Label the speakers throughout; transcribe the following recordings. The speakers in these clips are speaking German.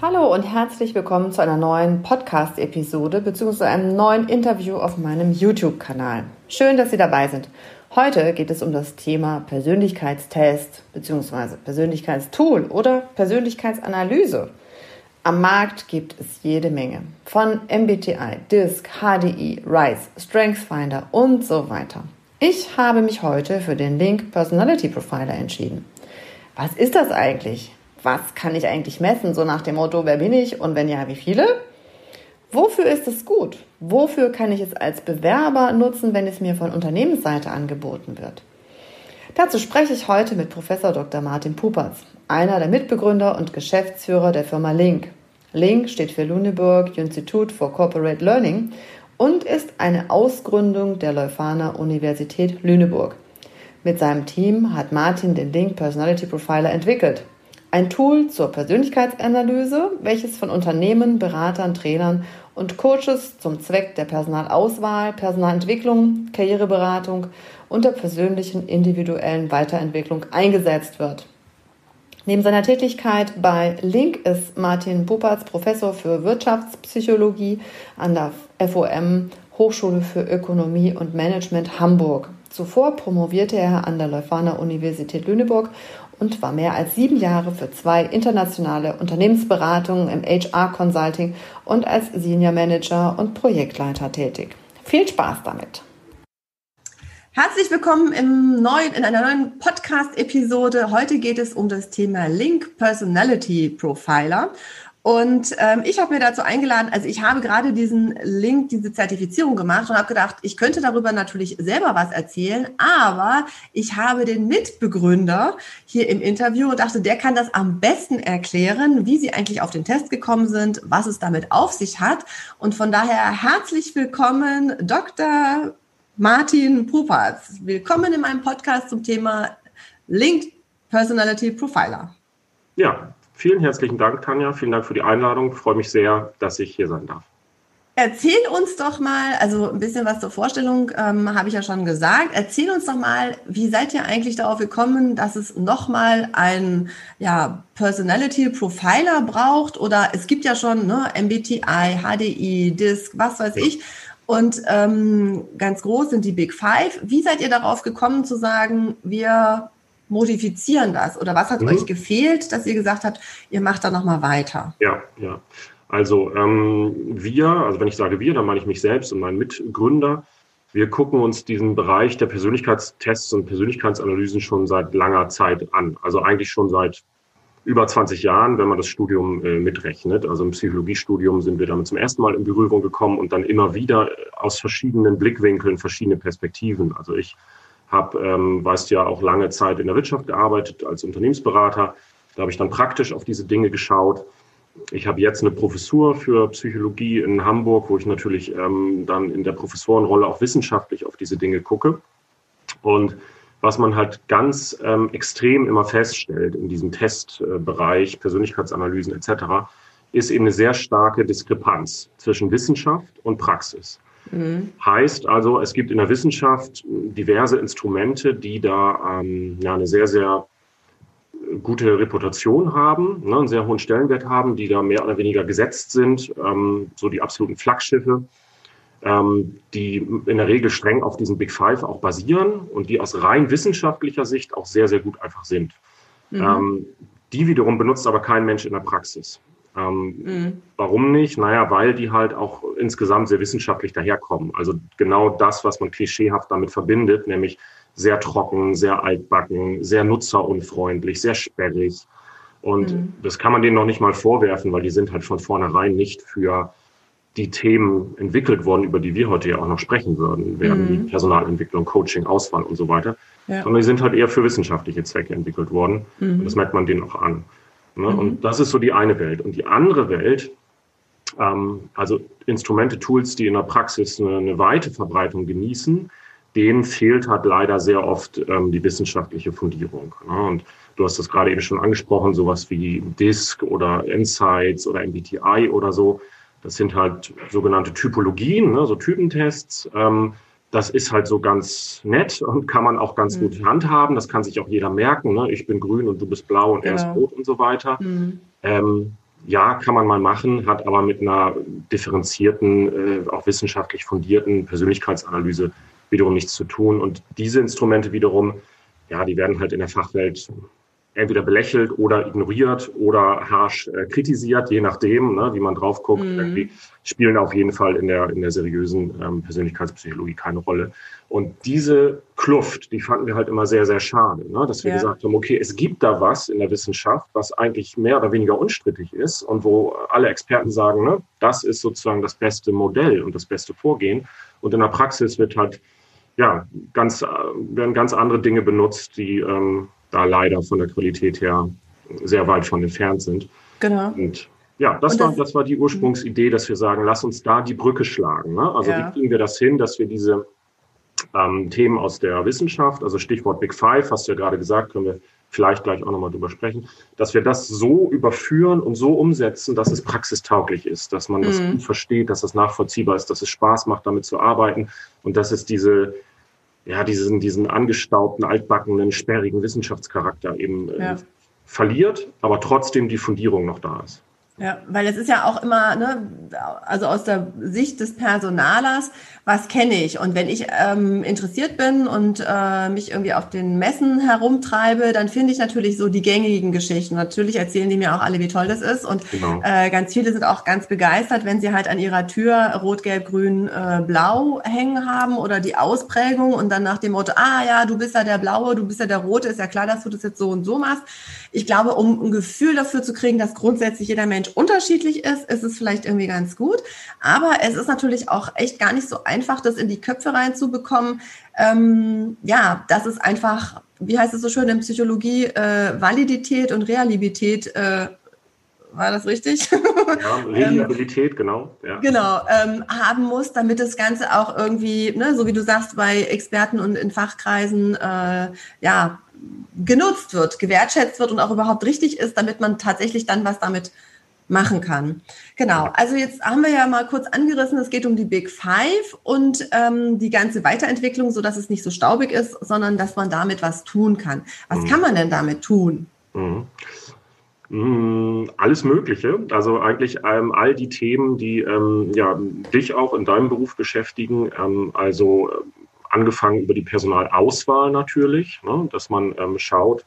Speaker 1: Hallo und herzlich willkommen zu einer neuen Podcast-Episode bzw. einem neuen Interview auf meinem YouTube-Kanal. Schön, dass Sie dabei sind. Heute geht es um das Thema Persönlichkeitstest bzw. Persönlichkeitstool oder Persönlichkeitsanalyse. Am Markt gibt es jede Menge. Von MBTI, DISC, HDI, RISE, StrengthsFinder und so weiter. Ich habe mich heute für den Link Personality Profiler entschieden. Was ist das eigentlich? Was kann ich eigentlich messen, so nach dem Motto, wer bin ich und wenn ja, wie viele? Wofür ist es gut? Wofür kann ich es als Bewerber nutzen, wenn es mir von Unternehmensseite angeboten wird? Dazu spreche ich heute mit Professor Dr. Martin Pupertz, einer der Mitbegründer und Geschäftsführer der Firma Link. Link steht für Lüneburg Institute for Corporate Learning und ist eine Ausgründung der Leuphana Universität Lüneburg. Mit seinem Team hat Martin den Link Personality Profiler entwickelt. Ein Tool zur Persönlichkeitsanalyse, welches von Unternehmen, Beratern, Trainern und Coaches zum Zweck der Personalauswahl, Personalentwicklung, Karriereberatung und der persönlichen individuellen Weiterentwicklung eingesetzt wird. Neben seiner Tätigkeit bei Link ist Martin Pupatz Professor für Wirtschaftspsychologie an der FOM Hochschule für Ökonomie und Management Hamburg. Zuvor promovierte er an der Leuphana Universität Lüneburg und war mehr als sieben Jahre für zwei internationale Unternehmensberatungen im HR Consulting und als Senior Manager und Projektleiter tätig. Viel Spaß damit! Herzlich willkommen im neuen, in einer neuen Podcast-Episode. Heute geht es um das Thema Link Personality Profiler. Und ähm, ich habe mir dazu eingeladen, also ich habe gerade diesen Link, diese Zertifizierung gemacht und habe gedacht, ich könnte darüber natürlich selber was erzählen, aber ich habe den Mitbegründer hier im Interview und dachte, der kann das am besten erklären, wie sie eigentlich auf den Test gekommen sind, was es damit auf sich hat. Und von daher herzlich willkommen, Dr. Martin Pupatz. Willkommen in meinem Podcast zum Thema Linked Personality Profiler.
Speaker 2: Ja, Vielen herzlichen Dank, Tanja. Vielen Dank für die Einladung. Ich freue mich sehr, dass ich hier sein darf.
Speaker 1: Erzähl uns doch mal, also ein bisschen was zur Vorstellung ähm, habe ich ja schon gesagt. Erzähl uns doch mal, wie seid ihr eigentlich darauf gekommen, dass es nochmal einen ja, Personality Profiler braucht? Oder es gibt ja schon ne, MBTI, HDI, DISC, was weiß ich. Und ähm, ganz groß sind die Big Five. Wie seid ihr darauf gekommen zu sagen, wir modifizieren das? Oder was hat mhm. euch gefehlt, dass ihr gesagt habt, ihr macht da nochmal weiter?
Speaker 2: Ja, ja. Also ähm, wir, also wenn ich sage wir, dann meine ich mich selbst und meinen Mitgründer. Wir gucken uns diesen Bereich der Persönlichkeitstests und Persönlichkeitsanalysen schon seit langer Zeit an. Also eigentlich schon seit über 20 Jahren, wenn man das Studium äh, mitrechnet. Also im Psychologiestudium sind wir damit zum ersten Mal in Berührung gekommen und dann immer wieder aus verschiedenen Blickwinkeln, verschiedene Perspektiven. Also ich habe, ähm, weißt ja, auch lange Zeit in der Wirtschaft gearbeitet als Unternehmensberater. Da habe ich dann praktisch auf diese Dinge geschaut. Ich habe jetzt eine Professur für Psychologie in Hamburg, wo ich natürlich ähm, dann in der Professorenrolle auch wissenschaftlich auf diese Dinge gucke. Und was man halt ganz ähm, extrem immer feststellt in diesem Testbereich, Persönlichkeitsanalysen etc., ist eben eine sehr starke Diskrepanz zwischen Wissenschaft und Praxis. Mhm. Heißt also, es gibt in der Wissenschaft diverse Instrumente, die da ähm, ja, eine sehr, sehr gute Reputation haben, ne, einen sehr hohen Stellenwert haben, die da mehr oder weniger gesetzt sind, ähm, so die absoluten Flaggschiffe, ähm, die in der Regel streng auf diesen Big Five auch basieren und die aus rein wissenschaftlicher Sicht auch sehr, sehr gut einfach sind. Mhm. Ähm, die wiederum benutzt aber kein Mensch in der Praxis. Ähm, mhm. Warum nicht? Naja, weil die halt auch insgesamt sehr wissenschaftlich daherkommen. Also genau das, was man klischeehaft damit verbindet, nämlich sehr trocken, sehr altbacken, sehr nutzerunfreundlich, sehr sperrig. Und mhm. das kann man denen noch nicht mal vorwerfen, weil die sind halt von vornherein nicht für die Themen entwickelt worden, über die wir heute ja auch noch sprechen würden, während mhm. Personalentwicklung, Coaching, Auswahl und so weiter, ja. sondern die sind halt eher für wissenschaftliche Zwecke entwickelt worden. Mhm. Und das merkt man denen auch an. Ne? Mhm. Und das ist so die eine Welt. Und die andere Welt, ähm, also Instrumente, Tools, die in der Praxis eine, eine weite Verbreitung genießen, denen fehlt halt leider sehr oft ähm, die wissenschaftliche Fundierung. Ne? Und du hast das gerade eben schon angesprochen, sowas wie DISC oder Insights oder MBTI oder so. Das sind halt sogenannte Typologien, ne? so Typentests. Ähm, das ist halt so ganz nett und kann man auch ganz mhm. gut handhaben. Das kann sich auch jeder merken. Ne? Ich bin grün und du bist blau und genau. er ist genau. rot und so weiter. Mhm. Ähm, ja, kann man mal machen, hat aber mit einer differenzierten, äh, auch wissenschaftlich fundierten Persönlichkeitsanalyse wiederum nichts zu tun. Und diese Instrumente wiederum, ja, die werden halt in der Fachwelt entweder belächelt oder ignoriert oder harsch äh, kritisiert, je nachdem, ne, wie man drauf guckt. Mhm. Spielen auf jeden Fall in der, in der seriösen ähm, Persönlichkeitspsychologie keine Rolle. Und diese Kluft, die fanden wir halt immer sehr, sehr schade, ne, dass wir ja. gesagt haben, okay, es gibt da was in der Wissenschaft, was eigentlich mehr oder weniger unstrittig ist und wo alle Experten sagen, ne, das ist sozusagen das beste Modell und das beste Vorgehen. Und in der Praxis wird halt ja, ganz, äh, werden ganz andere Dinge benutzt, die ähm, da leider von der Qualität her sehr weit von entfernt sind.
Speaker 1: Genau.
Speaker 2: Und ja, das, das, war, das war die Ursprungsidee, dass wir sagen, lass uns da die Brücke schlagen. Ne? Also ja. wie kriegen wir das hin, dass wir diese ähm, Themen aus der Wissenschaft, also Stichwort Big Five, hast du ja gerade gesagt, können wir vielleicht gleich auch nochmal drüber sprechen, dass wir das so überführen und so umsetzen, dass es praxistauglich ist, dass man das mhm. gut versteht, dass es nachvollziehbar ist, dass es Spaß macht, damit zu arbeiten und dass es diese ja, diesen, diesen angestaubten, altbackenen, sperrigen Wissenschaftscharakter eben äh, ja. verliert, aber trotzdem die Fundierung noch da ist.
Speaker 1: Ja, weil es ist ja auch immer, ne, also aus der Sicht des Personalers, was kenne ich? Und wenn ich ähm, interessiert bin und äh, mich irgendwie auf den Messen herumtreibe, dann finde ich natürlich so die gängigen Geschichten. Natürlich erzählen die mir auch alle, wie toll das ist. Und genau. äh, ganz viele sind auch ganz begeistert, wenn sie halt an ihrer Tür rot, gelb, grün, äh, blau hängen haben oder die Ausprägung und dann nach dem Motto, ah ja, du bist ja der Blaue, du bist ja der Rote, ist ja klar, dass du das jetzt so und so machst. Ich glaube, um ein Gefühl dafür zu kriegen, dass grundsätzlich jeder Mensch unterschiedlich ist, ist es vielleicht irgendwie ganz gut. Aber es ist natürlich auch echt gar nicht so einfach, das in die Köpfe reinzubekommen. Ähm, ja, das ist einfach, wie heißt es so schön in Psychologie, äh, Validität und Realität äh, war das richtig?
Speaker 2: Ja, Reliabilität, genau. Ja.
Speaker 1: Genau, ähm, haben muss, damit das Ganze auch irgendwie, ne, so wie du sagst, bei Experten und in Fachkreisen, äh, ja, genutzt wird, gewertschätzt wird und auch überhaupt richtig ist, damit man tatsächlich dann was damit machen kann. Genau, also jetzt haben wir ja mal kurz angerissen, es geht um die Big Five und ähm, die ganze Weiterentwicklung, so dass es nicht so staubig ist, sondern dass man damit was tun kann. Was mhm. kann man denn damit tun?
Speaker 2: Mhm. mhm. Alles Mögliche. Also eigentlich ähm, all die Themen, die ähm, ja, dich auch in deinem Beruf beschäftigen. Ähm, also äh, angefangen über die Personalauswahl natürlich, ne, dass man ähm, schaut,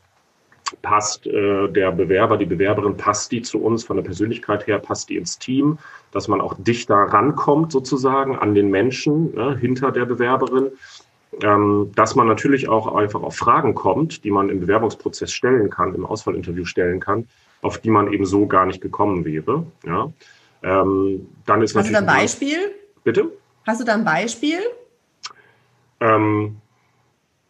Speaker 2: passt äh, der Bewerber, die Bewerberin, passt die zu uns von der Persönlichkeit her, passt die ins Team, dass man auch dichter rankommt sozusagen an den Menschen ne, hinter der Bewerberin, ähm, dass man natürlich auch einfach auf Fragen kommt, die man im Bewerbungsprozess stellen kann, im Auswahlinterview stellen kann, auf die man eben so gar nicht gekommen wäre. Ja. Ähm, dann ist
Speaker 1: Hast du da ein Beispiel?
Speaker 2: Bitte?
Speaker 1: Hast du da ein Beispiel?
Speaker 2: Ähm,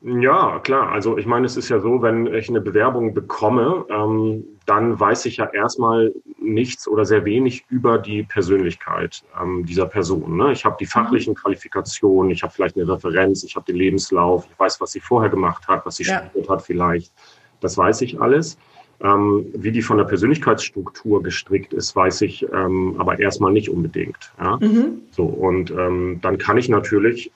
Speaker 2: ja, klar. Also ich meine, es ist ja so, wenn ich eine Bewerbung bekomme, ähm, dann weiß ich ja erstmal nichts oder sehr wenig über die Persönlichkeit ähm, dieser Person. Ne? Ich habe die mhm. fachlichen Qualifikationen, ich habe vielleicht eine Referenz, ich habe den Lebenslauf, ich weiß, was sie vorher gemacht hat, was sie ja. studiert hat vielleicht. Das weiß ich alles. Ähm, wie die von der Persönlichkeitsstruktur gestrickt ist, weiß ich ähm, aber erstmal nicht unbedingt. Ja? Mhm. So, und ähm, dann kann ich natürlich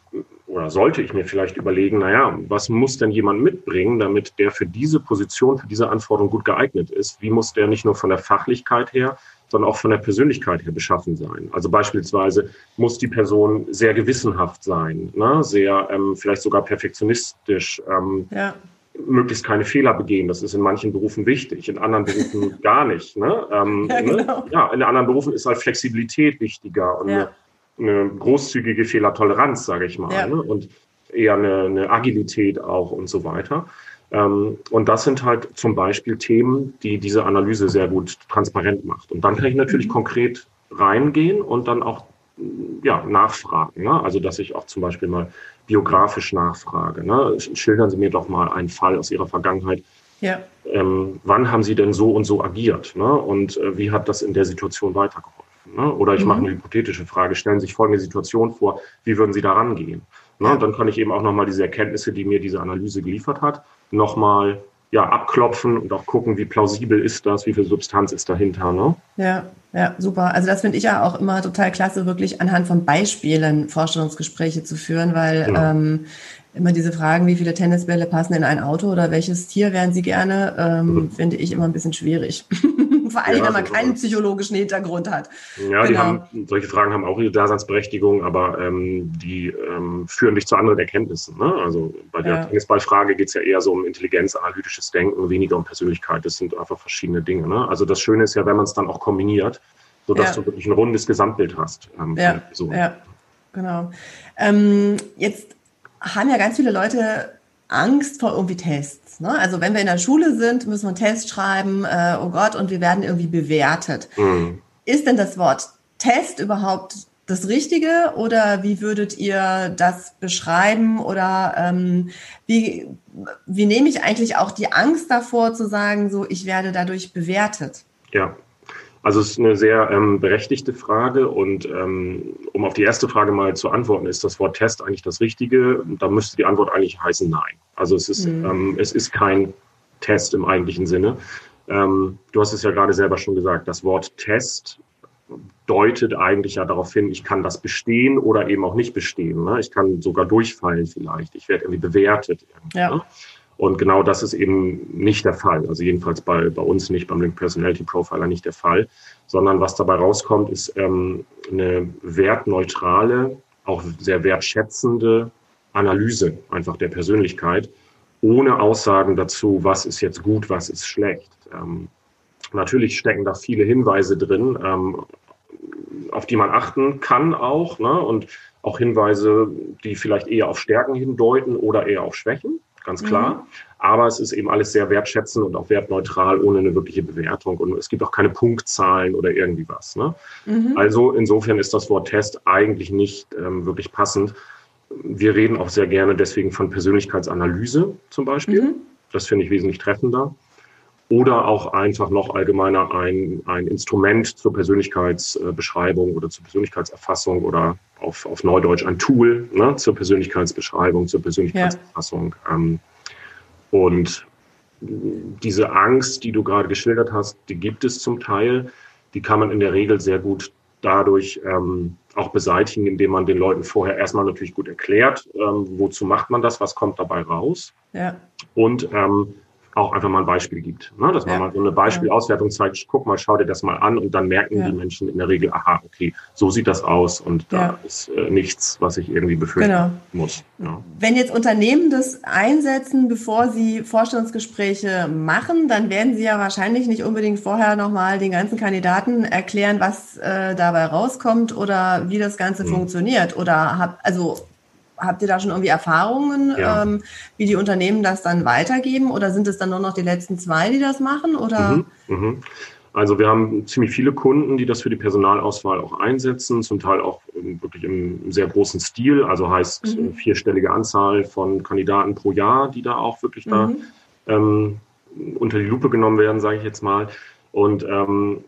Speaker 2: oder sollte ich mir vielleicht überlegen, naja, was muss denn jemand mitbringen, damit der für diese Position, für diese Anforderung gut geeignet ist? Wie muss der nicht nur von der Fachlichkeit her, sondern auch von der Persönlichkeit her beschaffen sein? Also beispielsweise muss die Person sehr gewissenhaft sein, ne? sehr ähm, vielleicht sogar perfektionistisch. Ähm, ja. Möglichst keine Fehler begehen. Das ist in manchen Berufen wichtig, in anderen Berufen gar nicht. Ne? Ähm, ja, ne? genau. ne? ja, in anderen Berufen ist halt Flexibilität wichtiger und ja eine großzügige Fehlertoleranz, sage ich mal, ja. ne? und eher eine, eine, Agilität auch und so weiter. Ähm, und das sind halt zum Beispiel Themen, die diese Analyse sehr gut transparent macht. Und dann kann ich natürlich mhm. konkret reingehen und dann auch ja, nachfragen. Ne? Also, dass ich auch zum Beispiel mal biografisch nachfrage. Ne? Schildern Sie mir doch mal einen Fall aus Ihrer Vergangenheit. Ja. Ähm, wann haben Sie denn so und so agiert? Ne? Und äh, wie hat das in der Situation weitergeholfen? Ne? Oder ich mhm. mache eine hypothetische Frage, stellen Sie sich folgende Situation vor, wie würden Sie da rangehen? Ne? Ja. Dann kann ich eben auch nochmal diese Erkenntnisse, die mir diese Analyse geliefert hat, nochmal ja, abklopfen und auch gucken, wie plausibel ist das, wie viel Substanz ist dahinter. Ne?
Speaker 1: Ja, ja, super. Also das finde ich ja auch immer total klasse, wirklich anhand von Beispielen Vorstellungsgespräche zu führen, weil genau. ähm, immer diese Fragen, wie viele Tennisbälle passen in ein Auto oder welches Tier wären Sie gerne, ähm, mhm. finde ich immer ein bisschen schwierig. Vor allem, ja, wenn man keinen psychologischen Hintergrund hat.
Speaker 2: Ja, genau. die haben, solche Fragen haben auch ihre Daseinsberechtigung, aber ähm, die ähm, führen dich zu anderen Erkenntnissen. Ne? Also bei der ja. Tennisballfrage geht es ja eher so um Intelligenz, analytisches Denken, weniger um Persönlichkeit. Das sind einfach verschiedene Dinge. Ne? Also das Schöne ist ja, wenn man es dann auch kombiniert, sodass ja. du wirklich ein rundes Gesamtbild hast.
Speaker 1: Ähm, ja. ja, genau. Ähm, jetzt haben ja ganz viele Leute Angst vor irgendwie Tests. Ne? Also wenn wir in der Schule sind, müssen wir einen Test schreiben, äh, oh Gott, und wir werden irgendwie bewertet. Mhm. Ist denn das Wort Test überhaupt das Richtige oder wie würdet ihr das beschreiben oder ähm, wie, wie nehme ich eigentlich auch die Angst davor zu sagen, so ich werde dadurch bewertet?
Speaker 2: Ja, also es ist eine sehr ähm, berechtigte Frage und ähm, um auf die erste Frage mal zu antworten, ist das Wort Test eigentlich das Richtige? Da müsste die Antwort eigentlich heißen Nein. Also es ist, mhm. ähm, es ist kein Test im eigentlichen Sinne. Ähm, du hast es ja gerade selber schon gesagt, das Wort Test deutet eigentlich ja darauf hin, ich kann das bestehen oder eben auch nicht bestehen. Ne? Ich kann sogar durchfallen vielleicht. Ich werde irgendwie bewertet. Irgendwie, ja. ne? Und genau das ist eben nicht der Fall. Also jedenfalls bei, bei uns nicht, beim Link Personality Profiler nicht der Fall, sondern was dabei rauskommt, ist ähm, eine wertneutrale, auch sehr wertschätzende Analyse einfach der Persönlichkeit, ohne Aussagen dazu, was ist jetzt gut, was ist schlecht. Ähm, natürlich stecken da viele Hinweise drin, ähm, auf die man achten kann auch, ne? und auch Hinweise, die vielleicht eher auf Stärken hindeuten oder eher auf Schwächen ganz klar. Mhm. Aber es ist eben alles sehr wertschätzend und auch wertneutral, ohne eine wirkliche Bewertung. Und es gibt auch keine Punktzahlen oder irgendwie was. Ne? Mhm. Also insofern ist das Wort Test eigentlich nicht ähm, wirklich passend. Wir reden auch sehr gerne deswegen von Persönlichkeitsanalyse zum Beispiel. Mhm. Das finde ich wesentlich treffender. Oder auch einfach noch allgemeiner ein, ein Instrument zur Persönlichkeitsbeschreibung oder zur Persönlichkeitserfassung oder auf, auf Neudeutsch ein Tool ne, zur Persönlichkeitsbeschreibung, zur Persönlichkeitserfassung. Ja. Ähm, und diese Angst, die du gerade geschildert hast, die gibt es zum Teil. Die kann man in der Regel sehr gut dadurch ähm, auch beseitigen, indem man den Leuten vorher erstmal natürlich gut erklärt, ähm, wozu macht man das, was kommt dabei raus. Ja. Und ähm, auch einfach mal ein Beispiel gibt. Ne? Dass man ja. mal so eine Beispielauswertung zeigt, guck mal, schau dir das mal an und dann merken ja. die Menschen in der Regel, aha, okay, so sieht das aus und da ja. ist äh, nichts, was ich irgendwie befürchten genau. muss.
Speaker 1: Wenn jetzt Unternehmen das einsetzen, bevor sie Vorstellungsgespräche machen, dann werden sie ja wahrscheinlich nicht unbedingt vorher nochmal den ganzen Kandidaten erklären, was äh, dabei rauskommt oder wie das Ganze hm. funktioniert. Oder hab, also Habt ihr da schon irgendwie Erfahrungen, ja. ähm, wie die Unternehmen das dann weitergeben? Oder sind es dann nur noch die letzten zwei, die das machen? Oder? Mhm,
Speaker 2: mh. Also wir haben ziemlich viele Kunden, die das für die Personalauswahl auch einsetzen, zum Teil auch wirklich im sehr großen Stil, also heißt mhm. vierstellige Anzahl von Kandidaten pro Jahr, die da auch wirklich mhm. da ähm, unter die Lupe genommen werden, sage ich jetzt mal. Und ähm,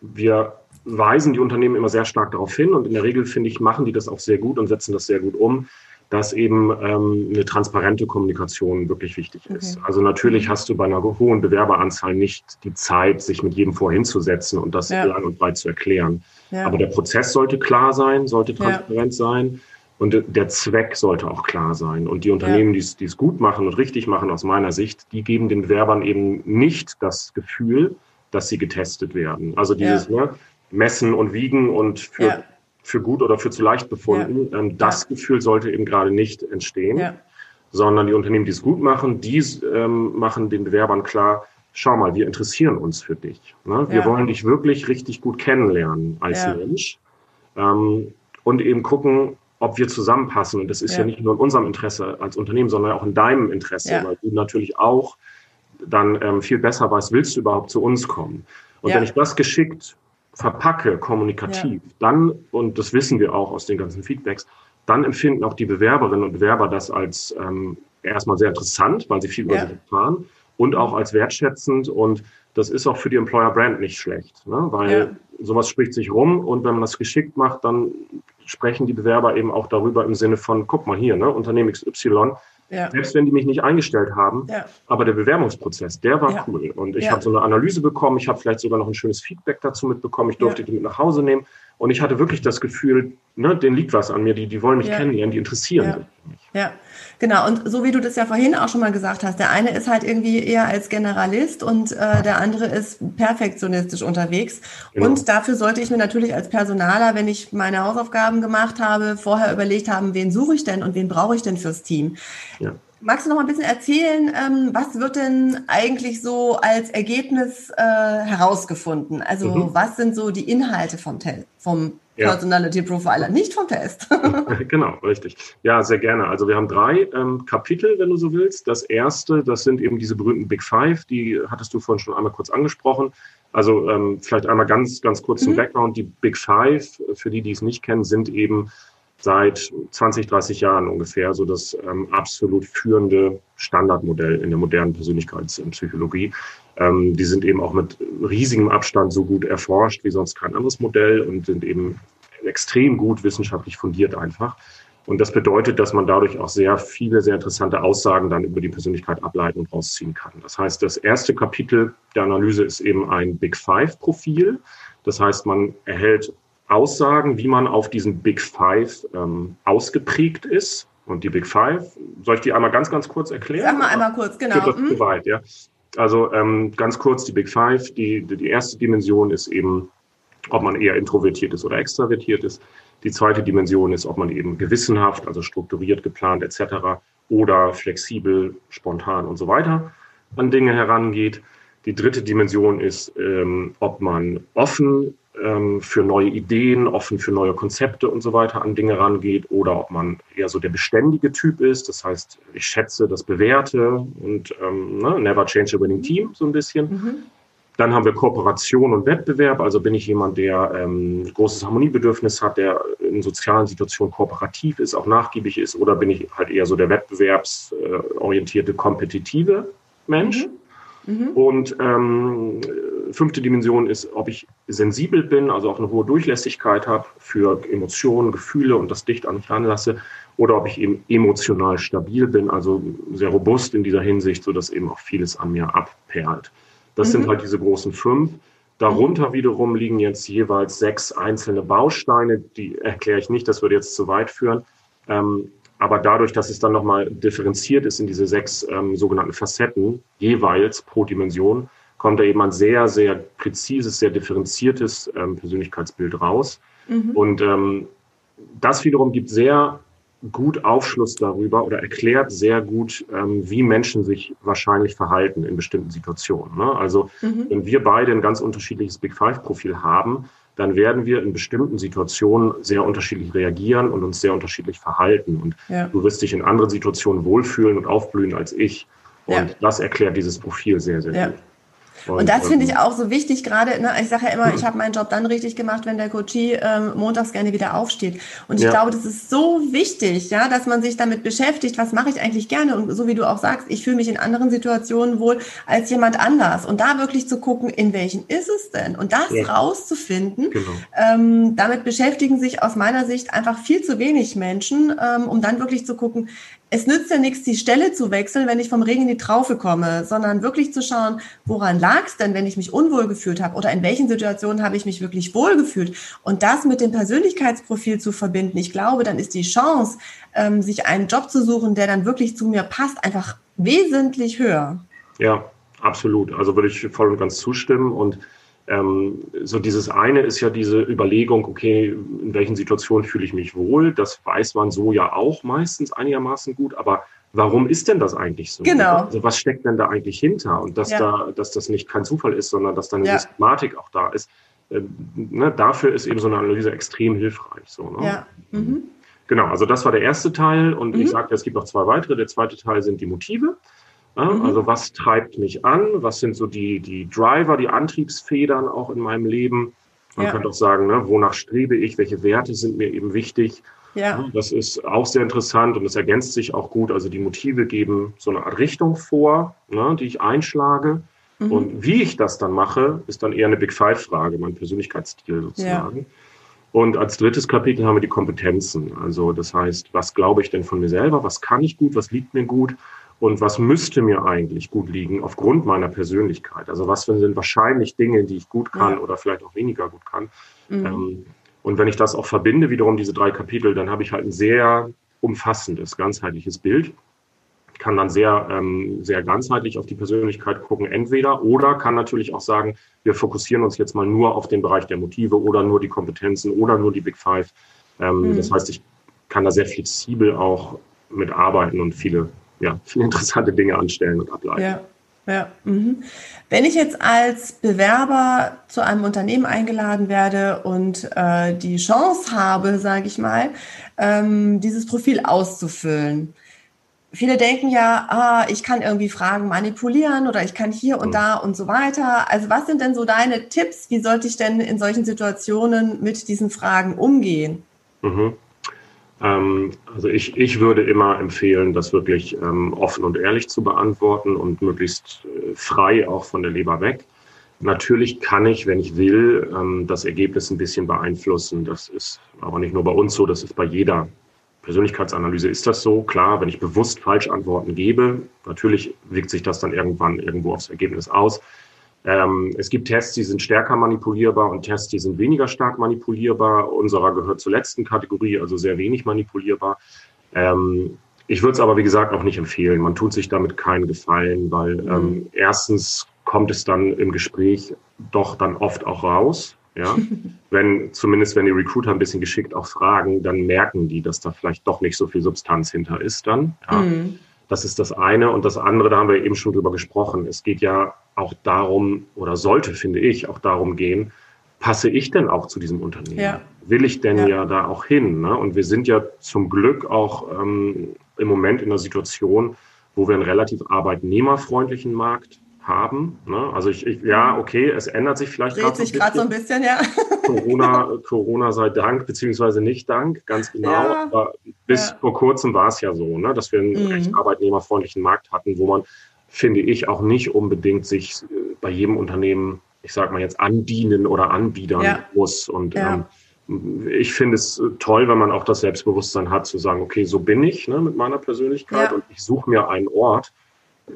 Speaker 2: wir weisen die Unternehmen immer sehr stark darauf hin und in der Regel, finde ich, machen die das auch sehr gut und setzen das sehr gut um dass eben ähm, eine transparente Kommunikation wirklich wichtig okay. ist. Also natürlich mhm. hast du bei einer hohen Bewerberanzahl nicht die Zeit, sich mit jedem vorhinzusetzen und das ja. lang und breit zu erklären. Ja. Aber der Prozess sollte klar sein, sollte transparent ja. sein und der Zweck sollte auch klar sein. Und die Unternehmen, die es gut machen und richtig machen aus meiner Sicht, die geben den Bewerbern eben nicht das Gefühl, dass sie getestet werden. Also dieses ne, Messen und Wiegen und für für gut oder für zu leicht befunden. Ja. Ähm, das ja. Gefühl sollte eben gerade nicht entstehen, ja. sondern die Unternehmen, die es gut machen, die ähm, machen den Bewerbern klar, schau mal, wir interessieren uns für dich. Ne? Wir wollen dich wirklich richtig gut kennenlernen als Mensch ähm, und eben gucken, ob wir zusammenpassen. Und das ist ja. nicht nur in unserem Interesse als Unternehmen, sondern auch in deinem Interesse, weil du natürlich auch dann ähm, viel besser weißt, willst du überhaupt zu uns kommen? Und wenn ich das geschickt verpacke, kommunikativ, ja. dann, und das wissen wir auch aus den ganzen Feedbacks, dann empfinden auch die Bewerberinnen und Bewerber das als ähm, erstmal sehr interessant, weil sie viel über ja. sich erfahren und auch als wertschätzend und das ist auch für die Employer Brand nicht schlecht, ne? weil ja. sowas spricht sich rum und wenn man das geschickt macht, dann sprechen die Bewerber eben auch darüber im Sinne von, guck mal hier, ne, Unternehmen XY, ja. Selbst wenn die mich nicht eingestellt haben. Ja. Aber der Bewerbungsprozess, der war ja. cool. Und ich habe so eine Analyse bekommen. Ich habe vielleicht sogar noch ein schönes Feedback dazu mitbekommen. Ich durfte die mit nach Hause nehmen. Und ich hatte wirklich das Gefühl, ne, denen liegt was an mir. Die, die wollen mich kennenlernen, die interessieren sich.
Speaker 1: Ja, genau. Und so wie du das ja vorhin auch schon mal gesagt hast, der eine ist halt irgendwie eher als Generalist und äh, der andere ist perfektionistisch unterwegs. Genau. Und dafür sollte ich mir natürlich als Personaler, wenn ich meine Hausaufgaben gemacht habe, vorher überlegt haben, wen suche ich denn und wen brauche ich denn fürs Team. Ja. Magst du noch mal ein bisschen erzählen, ähm, was wird denn eigentlich so als Ergebnis äh, herausgefunden? Also mhm. was sind so die Inhalte vom, Test, vom ja. Personality Profiler, nicht vom Test.
Speaker 2: genau, richtig. Ja, sehr gerne. Also wir haben drei ähm, Kapitel, wenn du so willst. Das erste, das sind eben diese berühmten Big Five, die hattest du vorhin schon einmal kurz angesprochen. Also ähm, vielleicht einmal ganz, ganz kurz zum mhm. Background. Die Big Five, für die, die es nicht kennen, sind eben seit 20, 30 Jahren ungefähr so das ähm, absolut führende Standardmodell in der modernen Persönlichkeitspsychologie. Ähm, die sind eben auch mit riesigem Abstand so gut erforscht wie sonst kein anderes Modell und sind eben extrem gut wissenschaftlich fundiert einfach. Und das bedeutet, dass man dadurch auch sehr viele, sehr interessante Aussagen dann über die Persönlichkeit ableiten und rausziehen kann. Das heißt, das erste Kapitel der Analyse ist eben ein Big Five-Profil. Das heißt, man erhält Aussagen, wie man auf diesen Big Five ähm, ausgeprägt ist. Und die Big Five, soll ich die einmal ganz, ganz kurz erklären?
Speaker 1: Sag mal einmal kurz, genau.
Speaker 2: das mhm. zu weit, ja. Also ähm, ganz kurz die Big Five. Die, die erste Dimension ist eben, ob man eher introvertiert ist oder extravertiert ist. Die zweite Dimension ist, ob man eben gewissenhaft, also strukturiert, geplant etc. oder flexibel, spontan und so weiter an Dinge herangeht. Die dritte Dimension ist, ähm, ob man offen ähm, für neue Ideen, offen für neue Konzepte und so weiter an Dinge rangeht oder ob man eher so der beständige Typ ist. Das heißt, ich schätze das Bewährte und ähm, ne, never change a winning team so ein bisschen. Mhm. Dann haben wir Kooperation und Wettbewerb. Also bin ich jemand, der ähm, großes Harmoniebedürfnis hat, der in sozialen Situationen kooperativ ist, auch nachgiebig ist, oder bin ich halt eher so der wettbewerbsorientierte, kompetitive Mensch. Mhm. Mhm. Und ähm, fünfte Dimension ist, ob ich sensibel bin, also auch eine hohe Durchlässigkeit habe für Emotionen, Gefühle und das dicht an mich ranlasse, oder ob ich eben emotional stabil bin, also sehr robust in dieser Hinsicht, sodass eben auch vieles an mir abperlt. Das mhm. sind halt diese großen fünf. Darunter wiederum liegen jetzt jeweils sechs einzelne Bausteine, die erkläre ich nicht, das würde jetzt zu weit führen. Ähm, aber dadurch, dass es dann nochmal differenziert ist in diese sechs ähm, sogenannten Facetten, jeweils pro Dimension, kommt da eben ein sehr, sehr präzises, sehr differenziertes ähm, Persönlichkeitsbild raus. Mhm. Und ähm, das wiederum gibt sehr gut Aufschluss darüber oder erklärt sehr gut, ähm, wie Menschen sich wahrscheinlich verhalten in bestimmten Situationen. Ne? Also mhm. wenn wir beide ein ganz unterschiedliches Big Five-Profil haben, dann werden wir in bestimmten Situationen sehr unterschiedlich reagieren und uns sehr unterschiedlich verhalten. Und ja. du wirst dich in anderen Situationen wohlfühlen und aufblühen als ich. Und ja. das erklärt dieses Profil sehr, sehr ja. gut.
Speaker 1: Und, und das finde ich auch so wichtig, gerade, ne, ich sage ja immer, ich habe meinen Job dann richtig gemacht, wenn der Coachie ähm, montags gerne wieder aufsteht. Und ich ja. glaube, das ist so wichtig, ja, dass man sich damit beschäftigt, was mache ich eigentlich gerne. Und so wie du auch sagst, ich fühle mich in anderen Situationen wohl als jemand anders. Und da wirklich zu gucken, in welchen ist es denn? Und das ja. rauszufinden, genau. ähm, damit beschäftigen sich aus meiner Sicht einfach viel zu wenig Menschen, ähm, um dann wirklich zu gucken, es nützt ja nichts, die Stelle zu wechseln, wenn ich vom Regen in die Traufe komme, sondern wirklich zu schauen, woran lag es denn, wenn ich mich unwohl gefühlt habe oder in welchen Situationen habe ich mich wirklich wohl gefühlt und das mit dem Persönlichkeitsprofil zu verbinden. Ich glaube, dann ist die Chance, ähm, sich einen Job zu suchen, der dann wirklich zu mir passt, einfach wesentlich höher.
Speaker 2: Ja, absolut. Also würde ich voll und ganz zustimmen und ähm, so dieses eine ist ja diese Überlegung, okay, in welchen Situationen fühle ich mich wohl? Das weiß man so ja auch meistens einigermaßen gut, aber warum ist denn das eigentlich so?
Speaker 1: Genau.
Speaker 2: Also was steckt denn da eigentlich hinter? Und dass ja. da, dass das nicht kein Zufall ist, sondern dass da eine ja. Systematik auch da ist. Äh, ne, dafür ist eben so eine Analyse extrem hilfreich. So, ne?
Speaker 1: Ja. Mhm.
Speaker 2: Genau, also das war der erste Teil und mhm. ich sagte, es gibt noch zwei weitere. Der zweite Teil sind die Motive. Ja, mhm. Also was treibt mich an? Was sind so die, die Driver, die Antriebsfedern auch in meinem Leben? Man ja. könnte auch sagen, ne, wonach strebe ich? Welche Werte sind mir eben wichtig? Ja. Das ist auch sehr interessant und das ergänzt sich auch gut. Also die Motive geben so eine Art Richtung vor, ne, die ich einschlage. Mhm. Und wie ich das dann mache, ist dann eher eine Big Five-Frage, mein Persönlichkeitsstil sozusagen. Ja. Und als drittes Kapitel haben wir die Kompetenzen. Also das heißt, was glaube ich denn von mir selber? Was kann ich gut? Was liegt mir gut? Und was müsste mir eigentlich gut liegen aufgrund meiner Persönlichkeit? Also was sind wahrscheinlich Dinge, die ich gut kann ja. oder vielleicht auch weniger gut kann? Mhm. Ähm, und wenn ich das auch verbinde, wiederum diese drei Kapitel, dann habe ich halt ein sehr umfassendes, ganzheitliches Bild. Ich kann dann sehr, ähm, sehr ganzheitlich auf die Persönlichkeit gucken, entweder oder kann natürlich auch sagen, wir fokussieren uns jetzt mal nur auf den Bereich der Motive oder nur die Kompetenzen oder nur die Big Five. Ähm, mhm. Das heißt, ich kann da sehr flexibel auch mitarbeiten und viele ja, viele interessante Dinge anstellen und ableiten.
Speaker 1: Ja. Ja. Mhm. Wenn ich jetzt als Bewerber zu einem Unternehmen eingeladen werde und äh, die Chance habe, sage ich mal, ähm, dieses Profil auszufüllen, viele denken ja, ah, ich kann irgendwie Fragen manipulieren oder ich kann hier und mhm. da und so weiter. Also was sind denn so deine Tipps? Wie sollte ich denn in solchen Situationen mit diesen Fragen umgehen?
Speaker 2: Mhm. Ähm, also ich, ich würde immer empfehlen, das wirklich ähm, offen und ehrlich zu beantworten und möglichst äh, frei auch von der Leber weg. Natürlich kann ich, wenn ich will, ähm, das Ergebnis ein bisschen beeinflussen. Das ist aber nicht nur bei uns so, das ist bei jeder Persönlichkeitsanalyse ist das so. Klar, wenn ich bewusst Falschantworten gebe, natürlich wirkt sich das dann irgendwann irgendwo aufs Ergebnis aus. Ähm, es gibt Tests, die sind stärker manipulierbar und Tests, die sind weniger stark manipulierbar. Unserer gehört zur letzten Kategorie, also sehr wenig manipulierbar. Ähm, ich würde es aber, wie gesagt, auch nicht empfehlen. Man tut sich damit keinen Gefallen, weil mhm. ähm, erstens kommt es dann im Gespräch doch dann oft auch raus. Ja, wenn, zumindest wenn die Recruiter ein bisschen geschickt auch fragen, dann merken die, dass da vielleicht doch nicht so viel Substanz hinter ist dann. Ja. Mhm. Das ist das eine. Und das andere, da haben wir eben schon drüber gesprochen. Es geht ja auch darum, oder sollte, finde ich, auch darum gehen, passe ich denn auch zu diesem Unternehmen? Ja. Will ich denn ja. ja, da auch hin? Ne? Und wir sind ja zum Glück auch ähm, im Moment in einer Situation, wo wir einen relativ arbeitnehmerfreundlichen Markt haben. Ne? Also ich, ich, ja, okay, es ändert sich vielleicht
Speaker 1: gerade sich gerade so ein bisschen, ja.
Speaker 2: Corona, Corona sei Dank, beziehungsweise nicht Dank, ganz genau. Ja, Aber bis ja. vor kurzem war es ja so, ne, dass wir einen mhm. recht arbeitnehmerfreundlichen Markt hatten, wo man, finde ich, auch nicht unbedingt sich äh, bei jedem Unternehmen, ich sage mal jetzt, andienen oder anbiedern ja. muss. Und ähm, ich finde es toll, wenn man auch das Selbstbewusstsein hat, zu sagen, okay, so bin ich ne, mit meiner Persönlichkeit und ich suche mir einen Ort,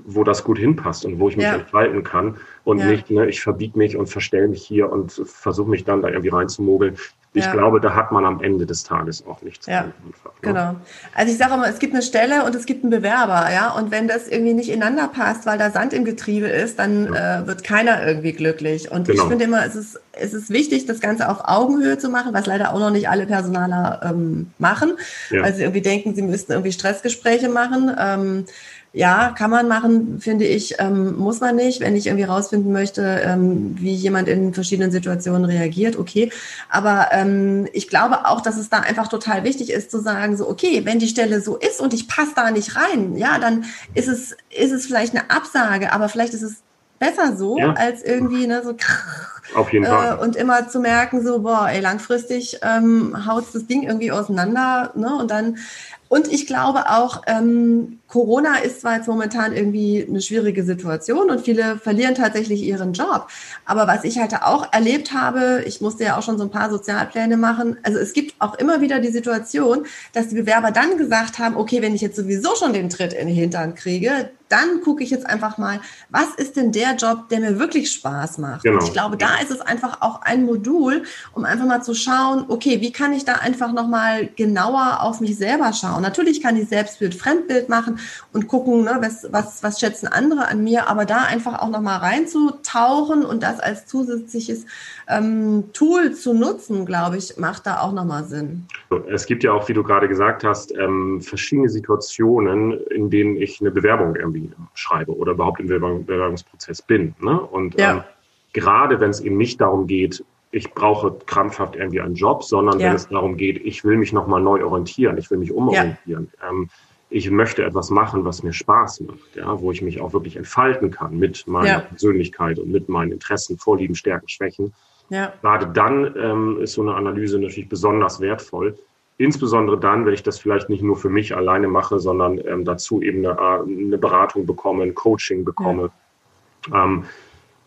Speaker 2: wo das gut hinpasst und wo ich mich ja. entfalten kann und ja. nicht, ne, ich verbiege mich und verstelle mich hier und versuche mich dann da irgendwie reinzumogeln. Ich ja. glaube, da hat man am Ende des Tages auch nichts.
Speaker 1: Ja, einfach, ne? genau. Also ich sage immer, es gibt eine Stelle und es gibt einen Bewerber, ja. Und wenn das irgendwie nicht ineinander passt, weil da Sand im Getriebe ist, dann äh, wird keiner irgendwie glücklich. Und genau. ich finde immer, es ist, es ist wichtig, das Ganze auf Augenhöhe zu machen, was leider auch noch nicht alle Personaler ähm, machen, ja. weil sie irgendwie denken, sie müssten irgendwie Stressgespräche machen. Ähm, ja, kann man machen, finde ich, ähm, muss man nicht. Wenn ich irgendwie rausfinden möchte, ähm, wie jemand in verschiedenen Situationen reagiert, okay. Aber ähm, ich glaube auch, dass es da einfach total wichtig ist zu sagen, so, okay, wenn die Stelle so ist und ich passe da nicht rein, ja, dann ist es, ist es vielleicht eine Absage, aber vielleicht ist es besser so, ja. als irgendwie ne, so
Speaker 2: Auf jeden Fall.
Speaker 1: Äh, und immer zu merken, so, boah, ey, langfristig ähm, haut das Ding irgendwie auseinander, ne? Und dann und ich glaube auch, ähm, Corona ist zwar jetzt momentan irgendwie eine schwierige Situation und viele verlieren tatsächlich ihren Job. Aber was ich halt auch erlebt habe, ich musste ja auch schon so ein paar Sozialpläne machen. Also es gibt auch immer wieder die Situation, dass die Bewerber dann gesagt haben, okay, wenn ich jetzt sowieso schon den Tritt in den Hintern kriege, dann gucke ich jetzt einfach mal, was ist denn der Job, der mir wirklich Spaß macht? Genau. Und ich glaube, da ist es einfach auch ein Modul, um einfach mal zu schauen, okay, wie kann ich da einfach nochmal genauer auf mich selber schauen? Natürlich kann ich Selbstbild, Fremdbild machen und gucken, ne, was, was, was schätzen andere an mir, aber da einfach auch nochmal reinzutauchen und das als zusätzliches ähm, Tool zu nutzen, glaube ich, macht da auch nochmal Sinn.
Speaker 2: Es gibt ja auch, wie du gerade gesagt hast, ähm, verschiedene Situationen, in denen ich eine Bewerbung irgendwie schreibe oder überhaupt im Bewerbungsprozess bin. Ne? Und ja. ähm, gerade wenn es eben nicht darum geht, ich brauche krampfhaft irgendwie einen Job, sondern ja. wenn es darum geht, ich will mich nochmal neu orientieren, ich will mich umorientieren. Ja. Ähm, ich möchte etwas machen, was mir Spaß macht, ja, wo ich mich auch wirklich entfalten kann mit meiner ja. Persönlichkeit und mit meinen Interessen, Vorlieben, Stärken, Schwächen. Ja. Gerade dann ähm, ist so eine Analyse natürlich besonders wertvoll. Insbesondere dann, wenn ich das vielleicht nicht nur für mich alleine mache, sondern ähm, dazu eben eine, eine, Beratung bekomme, ein Coaching bekomme. Ja. Ähm,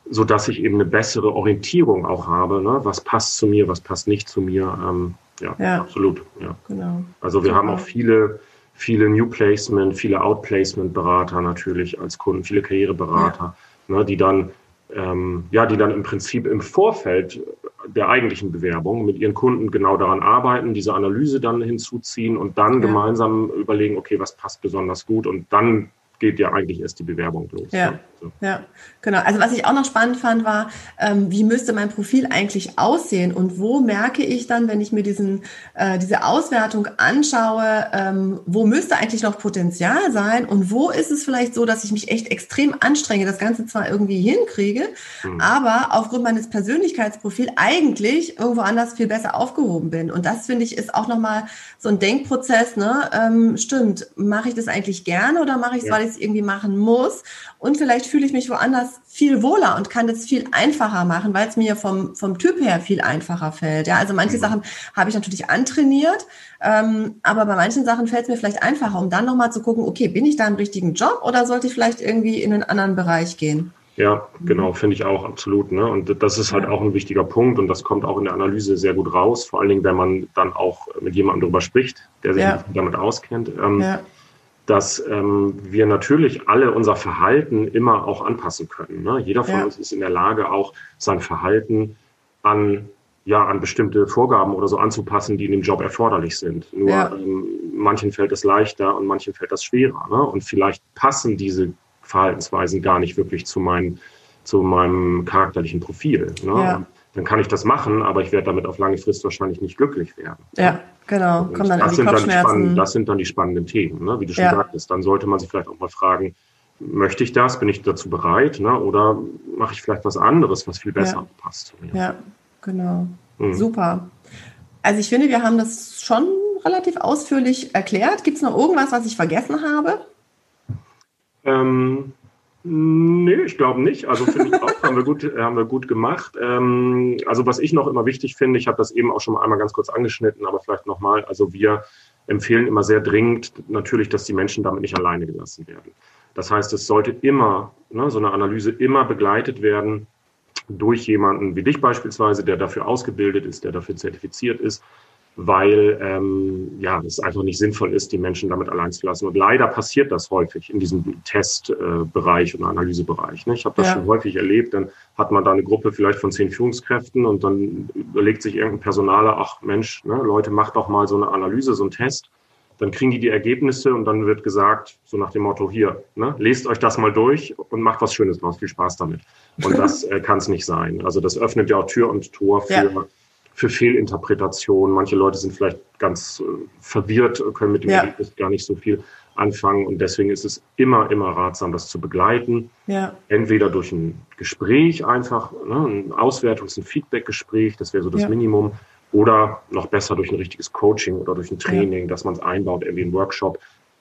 Speaker 2: so dass ich eben eine bessere Orientierung auch habe. Ne? Was passt zu mir, was passt nicht zu mir. Ähm, ja, absolut. Ja. Genau. Also wir Super. haben auch viele, viele New Placement, viele Outplacement Berater natürlich als Kunden, viele Karriereberater, ja. ne, die dann ähm, ja, die dann im Prinzip im Vorfeld der eigentlichen Bewerbung mit ihren Kunden genau daran arbeiten, diese Analyse dann hinzuziehen und dann ja. gemeinsam überlegen, okay, was passt besonders gut und dann geht ja eigentlich erst die Bewerbung los.
Speaker 1: Ja,
Speaker 2: ne?
Speaker 1: Ja genau. Also was ich auch noch spannend fand, war, ähm, wie müsste mein Profil eigentlich aussehen und wo merke ich dann, wenn ich mir diesen, äh, diese Auswertung anschaue, ähm, wo müsste eigentlich noch Potenzial sein und wo ist es vielleicht so, dass ich mich echt extrem anstrenge, das Ganze zwar irgendwie hinkriege, mhm. aber aufgrund meines Persönlichkeitsprofils eigentlich irgendwo anders viel besser aufgehoben bin. Und das finde ich ist auch nochmal so ein Denkprozess, ne? Ähm, stimmt, mache ich das eigentlich gerne oder mache ich es, ja. weil ich es irgendwie machen muss. Und vielleicht fühle ich mich woanders viel wohler und kann das viel einfacher machen, weil es mir vom, vom Typ her viel einfacher fällt. Ja, also manche mhm. Sachen habe ich natürlich antrainiert, ähm, aber bei manchen Sachen fällt es mir vielleicht einfacher, um dann nochmal zu gucken, okay, bin ich da im richtigen Job oder sollte ich vielleicht irgendwie in einen anderen Bereich gehen?
Speaker 2: Ja, genau, finde ich auch absolut. Ne? Und das ist halt auch ein wichtiger Punkt und das kommt auch in der Analyse sehr gut raus, vor allen Dingen, wenn man dann auch mit jemandem darüber spricht, der sich ja. damit auskennt. Ähm, ja dass ähm, wir natürlich alle unser Verhalten immer auch anpassen können. Ne? Jeder von ja. uns ist in der Lage, auch sein Verhalten an ja an bestimmte Vorgaben oder so anzupassen, die in dem Job erforderlich sind. Nur ja. ähm, manchen fällt es leichter und manchen fällt das schwerer. Ne? Und vielleicht passen diese Verhaltensweisen gar nicht wirklich zu, mein, zu meinem charakterlichen Profil. Ne? Ja. Dann kann ich das machen, aber ich werde damit auf lange Frist wahrscheinlich nicht glücklich werden.
Speaker 1: Ja. Genau,
Speaker 2: kommen dann das, sind dann spannend, das sind dann die spannenden Themen, ne? wie du schon ja. sagtest. Dann sollte man sich vielleicht auch mal fragen, möchte ich das? Bin ich dazu bereit? Ne? Oder mache ich vielleicht was anderes, was viel besser ja. passt zu
Speaker 1: mir? Ja, genau. Mhm. Super. Also ich finde, wir haben das schon relativ ausführlich erklärt. Gibt es noch irgendwas, was ich vergessen habe?
Speaker 2: Ähm, Nee, ich glaube nicht. Also finde ich auch, haben wir gut, haben wir gut gemacht. Ähm, also was ich noch immer wichtig finde, ich habe das eben auch schon mal einmal ganz kurz angeschnitten, aber vielleicht nochmal, also wir empfehlen immer sehr dringend natürlich, dass die Menschen damit nicht alleine gelassen werden. Das heißt, es sollte immer, ne, so eine Analyse immer begleitet werden durch jemanden wie dich beispielsweise, der dafür ausgebildet ist, der dafür zertifiziert ist, weil ähm, ja es einfach nicht sinnvoll ist, die Menschen damit allein zu lassen. Und leider passiert das häufig in diesem Testbereich und Analysebereich. Ne? Ich habe das ja. schon häufig erlebt. Dann hat man da eine Gruppe vielleicht von zehn Führungskräften und dann überlegt sich irgendein Personaler, ach Mensch, ne, Leute, macht doch mal so eine Analyse, so einen Test. Dann kriegen die die Ergebnisse und dann wird gesagt, so nach dem Motto, hier, ne, lest euch das mal durch und macht was Schönes draus. Viel Spaß damit. Und das äh, kann es nicht sein. Also das öffnet ja auch Tür und Tor für ja für Fehlinterpretationen. Manche Leute sind vielleicht ganz äh, verwirrt, können mit dem ja. Ergebnis gar nicht so viel anfangen. Und deswegen ist es immer, immer ratsam, das zu begleiten. Ja. Entweder durch ein Gespräch einfach, ne, ein Auswertungs-, ein Feedback-Gespräch, das wäre so das ja. Minimum. Oder noch besser durch ein richtiges Coaching oder durch ein Training, dass man es einbaut, irgendwie ein Workshop.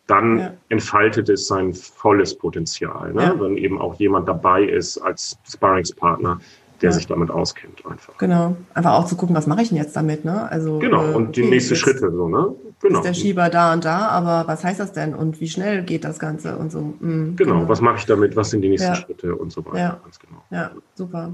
Speaker 2: Dann entfaltet es sein volles Potenzial. Ne? Wenn eben auch jemand dabei ist als Sparringspartner, der ja. sich damit auskennt einfach.
Speaker 1: Genau. Einfach auch zu gucken, was mache ich denn jetzt damit, ne?
Speaker 2: Also, genau, äh, und die nächsten Schritte so, ne?
Speaker 1: Genau. Ist der Schieber da und da, aber was heißt das denn und wie schnell geht das Ganze und so?
Speaker 2: Mhm, genau. genau, was mache ich damit, was sind die nächsten ja. Schritte und so weiter.
Speaker 1: Ja. Ganz genau. Ja, super.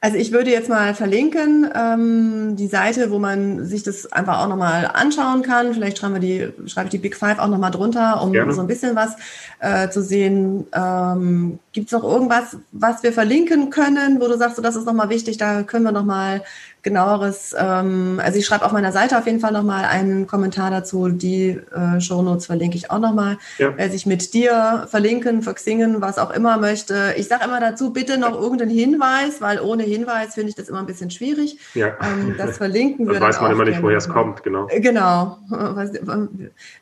Speaker 1: Also ich würde jetzt mal verlinken ähm, die Seite, wo man sich das einfach auch nochmal anschauen kann. Vielleicht schreiben wir die, schreibe ich die Big Five auch nochmal drunter, um Gerne. so ein bisschen was äh, zu sehen. Ähm, Gibt es noch irgendwas, was wir verlinken können, wo du sagst, so, das ist nochmal wichtig, da können wir nochmal genaueres, ähm, also ich schreibe auf meiner Seite auf jeden Fall nochmal einen Kommentar dazu. Die äh, Shownotes verlinke ich auch nochmal. Ja. Wer sich mit dir verlinken, verxingen, was auch immer möchte. Ich sage immer dazu, bitte noch irgendeinen Hinweis, weil ohne Hinweis finde ich das immer ein bisschen schwierig. Ja. Ähm, das verlinken wir.
Speaker 2: Das weiß man immer nicht, woher es kommt, genau.
Speaker 1: Äh, genau.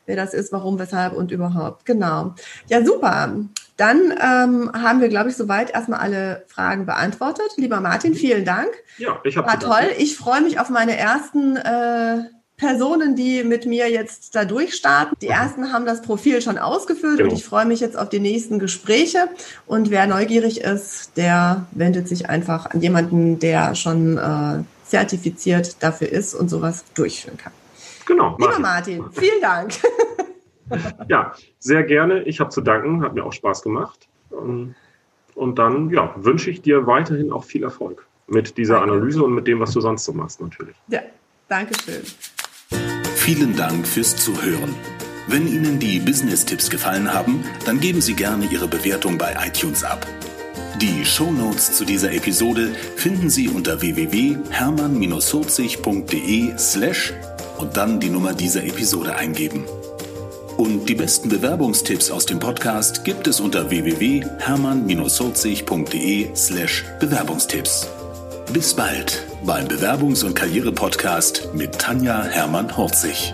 Speaker 1: wer das ist, warum, weshalb und überhaupt. Genau. Ja, super. Dann ähm, haben wir, glaube ich, soweit erstmal alle Fragen beantwortet. Lieber Martin, mhm. vielen Dank.
Speaker 2: Ja, ich habe
Speaker 1: War toll. Ich freue mich auf meine ersten äh, Personen, die mit mir jetzt da durchstarten. Die mhm. ersten haben das Profil schon ausgefüllt genau. und ich freue mich jetzt auf die nächsten Gespräche. Und wer neugierig ist, der wendet sich einfach an jemanden, der schon äh, zertifiziert dafür ist und sowas durchführen kann.
Speaker 2: Genau.
Speaker 1: Lieber Martin, vielen Dank.
Speaker 2: ja, sehr gerne. Ich habe zu danken, hat mir auch Spaß gemacht. Ähm, Und dann ja, wünsche ich dir weiterhin auch viel Erfolg mit dieser danke. Analyse und mit dem, was du sonst so machst natürlich.
Speaker 1: Ja, danke schön.
Speaker 3: Vielen Dank fürs Zuhören. Wenn Ihnen die Business-Tipps gefallen haben, dann geben Sie gerne Ihre Bewertung bei iTunes ab. Die Shownotes zu dieser Episode finden Sie unter www.hermann-40.de slash und dann die Nummer dieser Episode eingeben. Und die besten Bewerbungstipps aus dem Podcast gibt es unter www.hermann-40.de slash Bewerbungstipps. Bis bald beim Bewerbungs- und Karriere-Podcast mit Tanja Hermann-Horzig.